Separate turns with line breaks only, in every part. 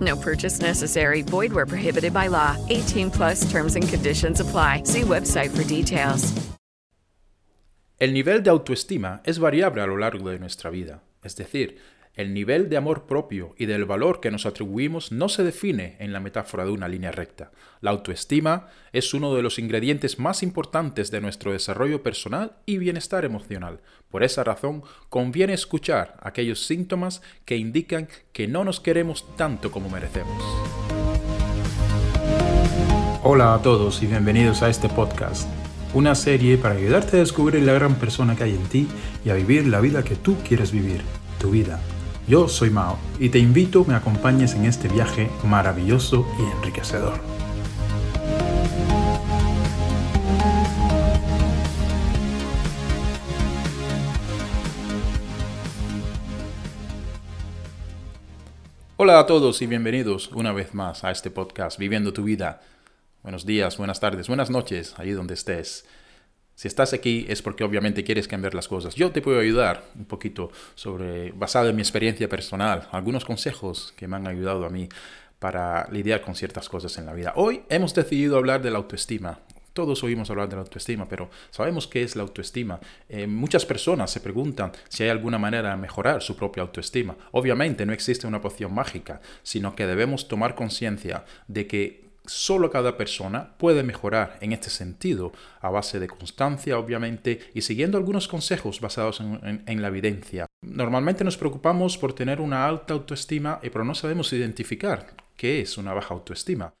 No purchase necessary. Void where prohibited by law. 18 plus terms and conditions apply. See website for details.
El nivel de autoestima es variable a lo largo de nuestra vida. Es decir, el nivel de amor propio y del valor que nos atribuimos no se define en la metáfora de una línea recta. La autoestima es uno de los ingredientes más importantes de nuestro desarrollo personal y bienestar emocional. Por esa razón, conviene escuchar aquellos síntomas que indican que no nos queremos tanto como merecemos. Hola a todos y bienvenidos a este podcast, una serie para ayudarte a descubrir la gran persona que hay en ti y a vivir la vida que tú quieres vivir, tu vida. Yo soy Mao y te invito a me acompañes en este viaje maravilloso y enriquecedor. Hola a todos y bienvenidos una vez más a este podcast Viviendo tu vida. Buenos días, buenas tardes, buenas noches, allí donde estés. Si estás aquí es porque obviamente quieres cambiar las cosas. Yo te puedo ayudar un poquito sobre, basado en mi experiencia personal, algunos consejos que me han ayudado a mí para lidiar con ciertas cosas en la vida. Hoy hemos decidido hablar de la autoestima. Todos oímos hablar de la autoestima, pero sabemos qué es la autoestima. Eh, muchas personas se preguntan si hay alguna manera de mejorar su propia autoestima. Obviamente no existe una poción mágica, sino que debemos tomar conciencia de que solo cada persona puede mejorar en este sentido, a base de constancia, obviamente, y siguiendo algunos consejos basados en, la evidencia. Normalmente nos preocupamos por tener una alta autoestima, pero no sabemos identificar qué es una baja autoestima.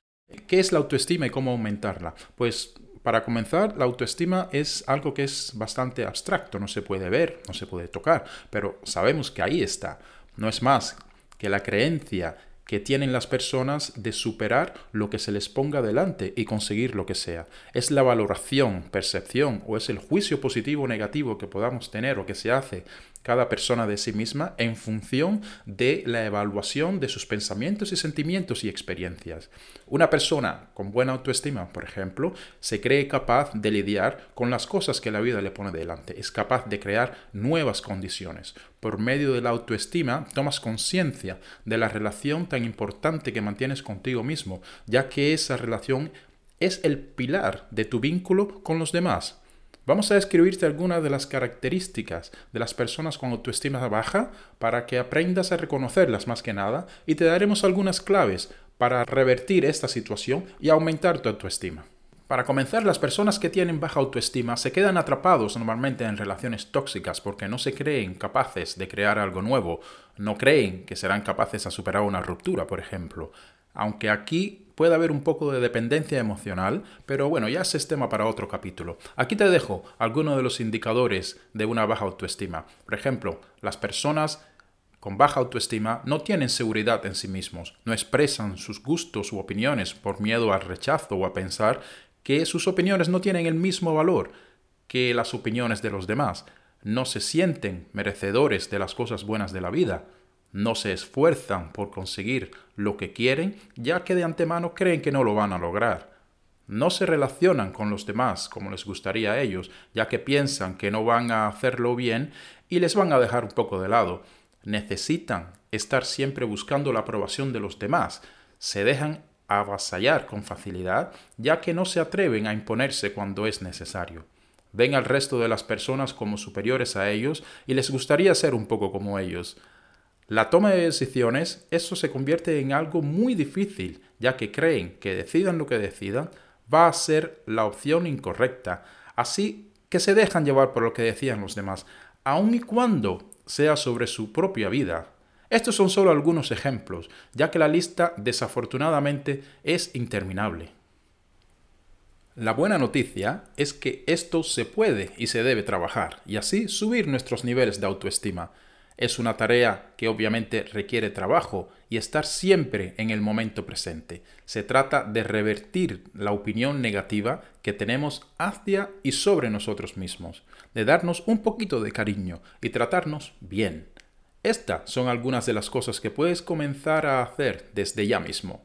¿Qué es la autoestima y cómo aumentarla? Pues para comenzar, la autoestima es algo que es bastante abstracto, no se puede ver, no se puede tocar, pero sabemos que ahí está. No es más que la creencia que tienen las personas de superar lo que se les ponga delante y conseguir lo que sea. Es la valoración, percepción o es el juicio positivo o negativo que podamos tener o que se hace cada persona de sí misma en función de la evaluación de sus pensamientos y sentimientos y experiencias. Una persona con buena autoestima, por ejemplo, se cree capaz de lidiar con las cosas que la vida le pone delante, es capaz de crear nuevas condiciones. Por medio de la autoestima tomas conciencia de la relación tan importante que mantienes contigo mismo, ya que esa relación es el pilar de tu vínculo con los demás. Vamos a describirte algunas de las características de las personas con autoestima baja para que aprendas a reconocerlas más que nada y te daremos algunas claves para revertir esta situación y aumentar tu autoestima. Para comenzar, las personas que tienen baja autoestima se quedan atrapados normalmente en relaciones tóxicas porque no se creen capaces de crear algo nuevo, no creen que serán capaces de superar una ruptura, por ejemplo. Aunque aquí puede haber un poco de dependencia emocional, pero bueno, ya ese es tema para otro capítulo. Aquí te dejo algunos de los indicadores de una baja autoestima. Por ejemplo, las personas con baja autoestima no tienen seguridad en sí mismos, no expresan sus gustos u opiniones por miedo al rechazo o a pensar que sus opiniones no tienen el mismo valor que las opiniones de los demás, no se sienten merecedores de las cosas buenas de la vida, no se esfuerzan por conseguir lo que quieren, ya que de antemano creen que no lo van a lograr. No se relacionan con los demás como les gustaría a ellos, ya que piensan que no van a hacerlo bien y les van a dejar un poco de lado. Necesitan estar siempre buscando la aprobación de los demás. Se dejan avasallar con facilidad, ya que no se atreven a imponerse cuando es necesario. Ven al resto de las personas como superiores a ellos y les gustaría ser un poco como ellos. La toma de decisiones, eso se convierte en algo muy difícil, ya que creen que decidan lo que decidan, va a ser la opción incorrecta. así que se dejan llevar por lo que decían los demás, aun y cuando sea sobre su propia vida. Estos son solo algunos ejemplos, ya que la lista desafortunadamente es interminable. La buena noticia es que esto se puede y se debe trabajar, y así subir nuestros niveles de autoestima. Es una tarea que obviamente requiere trabajo y estar siempre en el momento presente. Se trata de revertir la opinión negativa que tenemos hacia y sobre nosotros mismos, de darnos un poquito de cariño y tratarnos bien. Estas son algunas de las cosas que puedes comenzar a hacer desde ya mismo.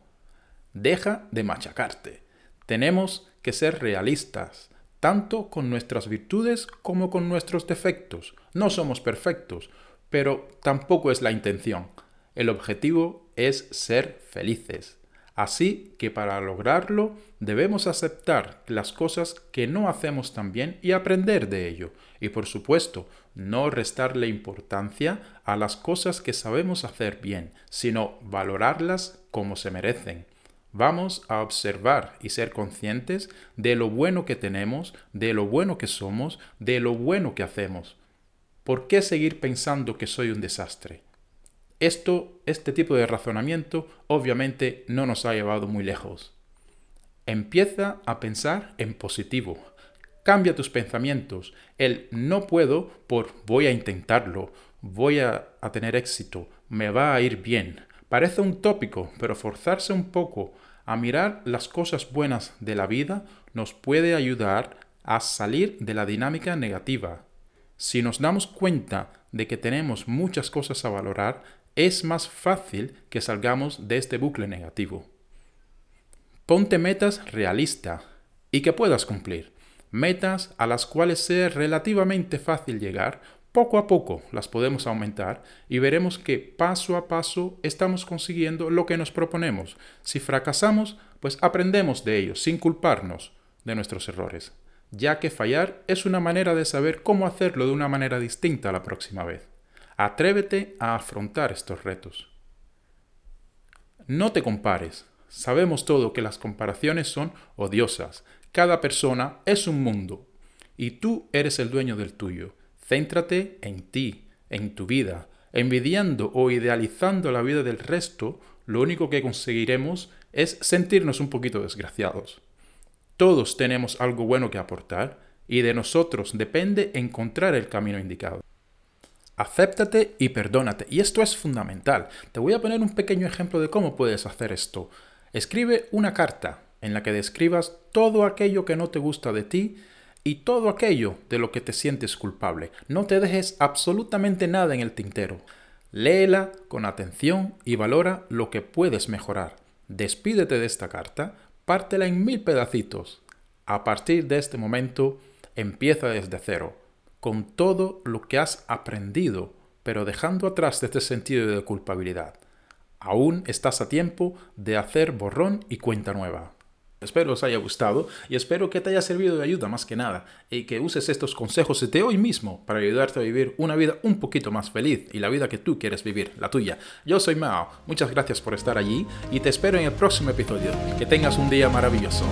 Deja de machacarte. Tenemos que ser realistas, tanto con nuestras virtudes como con nuestros defectos. No somos perfectos, pero tampoco es la intención. El objetivo es ser felices. Así que para lograrlo debemos aceptar las cosas que no hacemos tan bien y aprender de ello. Y por supuesto, no restarle importancia a las cosas que sabemos hacer bien, sino valorarlas como se merecen. Vamos a observar y ser conscientes de lo bueno que tenemos, de lo bueno que somos, de lo bueno que hacemos. ¿Por qué seguir pensando que soy un desastre? Esto, este tipo de razonamiento, obviamente no nos ha llevado muy lejos. Empieza a pensar en positivo. Cambia tus pensamientos. El no puedo por voy a intentarlo, voy a, a tener éxito, me va a ir bien. Parece un tópico, pero forzarse un poco a mirar las cosas buenas de la vida nos puede ayudar a salir de la dinámica negativa. Si nos damos cuenta de que tenemos muchas cosas a valorar, es más fácil que salgamos de este bucle negativo. Ponte metas realistas y que puedas cumplir. Metas a las cuales sea relativamente fácil llegar, poco a poco las podemos aumentar y veremos que paso a paso estamos consiguiendo lo que nos proponemos. Si fracasamos, pues aprendemos de ellos sin culparnos de nuestros errores, ya que fallar es una manera de saber cómo hacerlo de una manera distinta la próxima vez. Atrévete a afrontar estos retos. No te compares. Sabemos todo que las comparaciones son odiosas. Cada persona es un mundo y tú eres el dueño del tuyo. Céntrate en ti, en tu vida. Envidiando o idealizando la vida del resto, lo único que conseguiremos es sentirnos un poquito desgraciados. Todos tenemos algo bueno que aportar y de nosotros depende encontrar el camino indicado. Acéptate y perdónate. Y esto es fundamental. Te voy a poner un pequeño ejemplo de cómo puedes hacer esto. Escribe una carta en la que describas todo aquello que no te gusta de ti y todo aquello de lo que te sientes culpable. No te dejes absolutamente nada en el tintero. Léela con atención y valora lo que puedes mejorar. Despídete de esta carta, pártela en mil pedacitos. A partir de este momento, empieza desde cero con todo lo que has aprendido, pero dejando atrás este sentido de culpabilidad. Aún estás a tiempo de hacer borrón y cuenta nueva. Espero os haya gustado y espero que te haya servido de ayuda más que nada y que uses estos consejos de hoy mismo para ayudarte a vivir una vida un poquito más feliz y la vida que tú quieres vivir, la tuya. Yo soy Mao, muchas gracias por estar allí y te espero en el próximo episodio. Que tengas un día maravilloso.